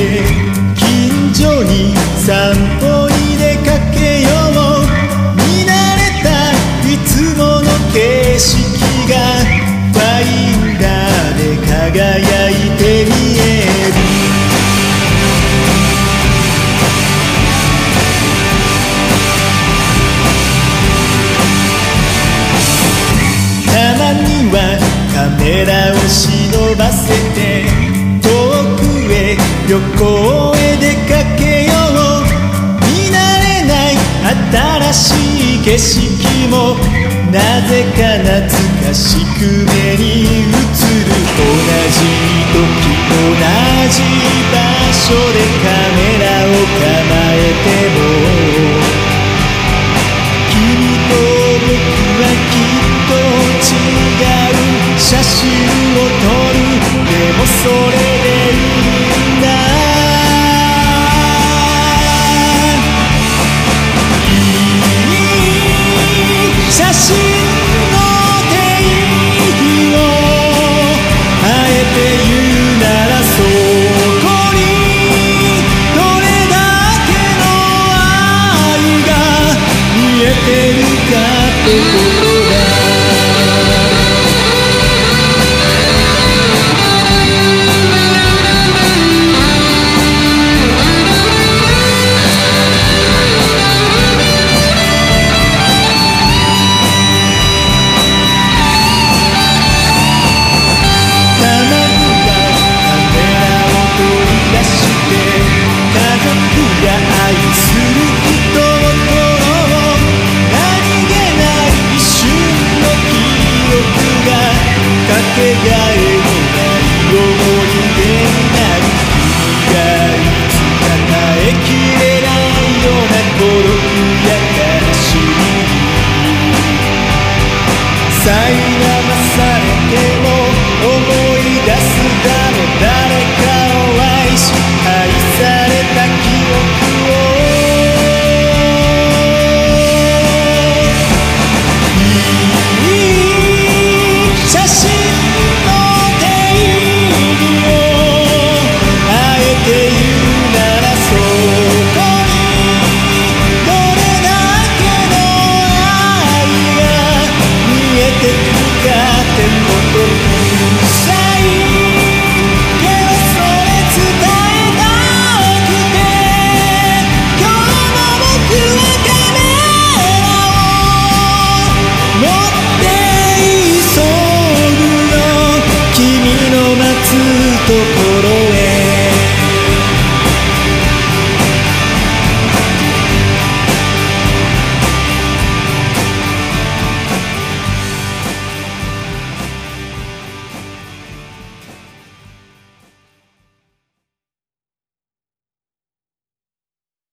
て近所に散歩に出かけよう。見慣れたいつもの景色がファインダーで輝いて見える。たまにはカメラを忍ばせ景色もなぜか懐かしく目に映る。同じ時同じ場所でてるかって騙されても思い出すだろう誰